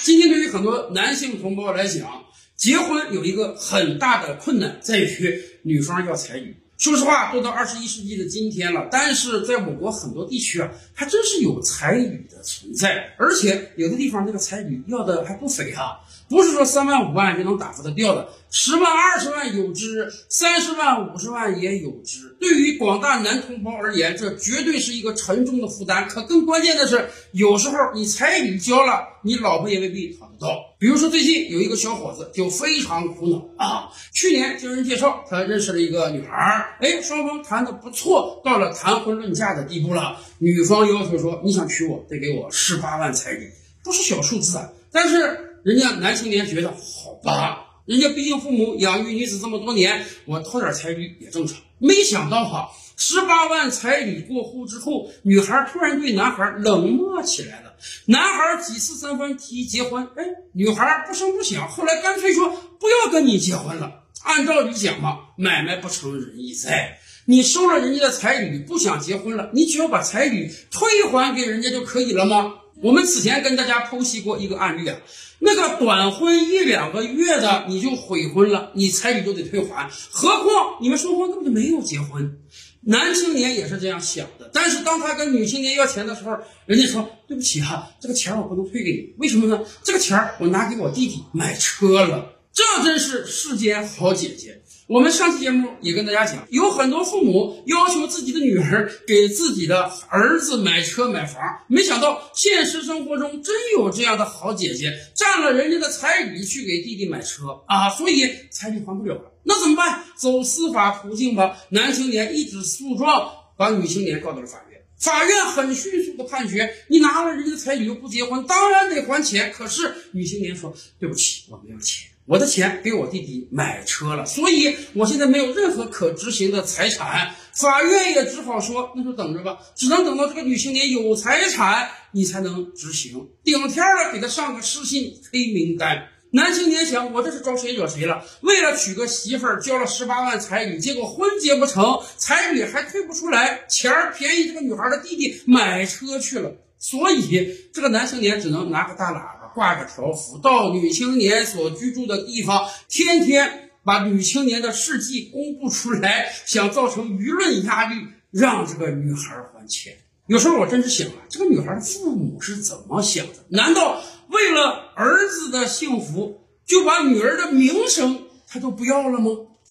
今天对于很多男性同胞来讲，结婚有一个很大的困难，在于女方要彩礼。说实话，都到二十一世纪的今天了，但是在我国很多地区啊，还真是有彩礼的存在，而且有的地方那个彩礼要的还不菲啊，不是说三万五万就能打发得掉的，十万二十万有之，三十万五十万也有之。对于广大男同胞而言，这绝对是一个沉重的负担。可更关键的是，有时候你彩礼交了，你老婆也未必讨得到。比如说，最近有一个小伙子就非常苦恼啊，去年经人介绍，他认识了一个女孩。哎，双方谈的不错，到了谈婚论嫁的地步了。女方要求说：“你想娶我，得给我十八万彩礼，不是小数字啊。”但是人家男青年觉得，好吧，人家毕竟父母养育女子这么多年，我掏点彩礼也正常。没想到哈，十八万彩礼过户之后，女孩突然对男孩冷漠起来了。男孩几次三番提结婚，哎，女孩不声不响，后来干脆说不要跟你结婚了。按道理讲嘛，买卖不成仁义在。你收了人家的彩礼，不想结婚了，你只要把彩礼退还给人家就可以了吗？我们此前跟大家剖析过一个案例啊，那个短婚一两个月的你就悔婚了，你彩礼都得退还，何况你们双方根本就没有结婚。男青年也是这样想的，但是当他跟女青年要钱的时候，人家说对不起哈，这个钱我不能退给你，为什么呢？这个钱我拿给我弟弟买车了。这真是世间好姐姐。我们上期节目也跟大家讲，有很多父母要求自己的女儿给自己的儿子买车买房，没想到现实生活中真有这样的好姐姐，占了人家的彩礼去给弟弟买车啊，所以彩礼还不了了。那怎么办？走司法途径吧。男青年一纸诉状把女青年告到了法院，法院很迅速的判决，你拿了人家的彩礼又不结婚，当然得还钱。可是女青年说：“对不起，我没有钱。”我的钱给我弟弟买车了，所以我现在没有任何可执行的财产。法院也只好说，那就等着吧，只能等到这个女青年有财产，你才能执行。顶天了，给他上个失信黑名单。男青年想，我这是招谁惹谁了？为了娶个媳妇儿，交了十八万彩礼，结果婚结不成，彩礼还退不出来，钱儿便宜这个女孩的弟弟买车去了。所以这个男青年只能拿个大喇叭。挂个条幅到女青年所居住的地方，天天把女青年的事迹公布出来，想造成舆论压力，让这个女孩还钱。有时候我真是想啊，这个女孩父母是怎么想的？难道为了儿子的幸福，就把女儿的名声他都不要了吗？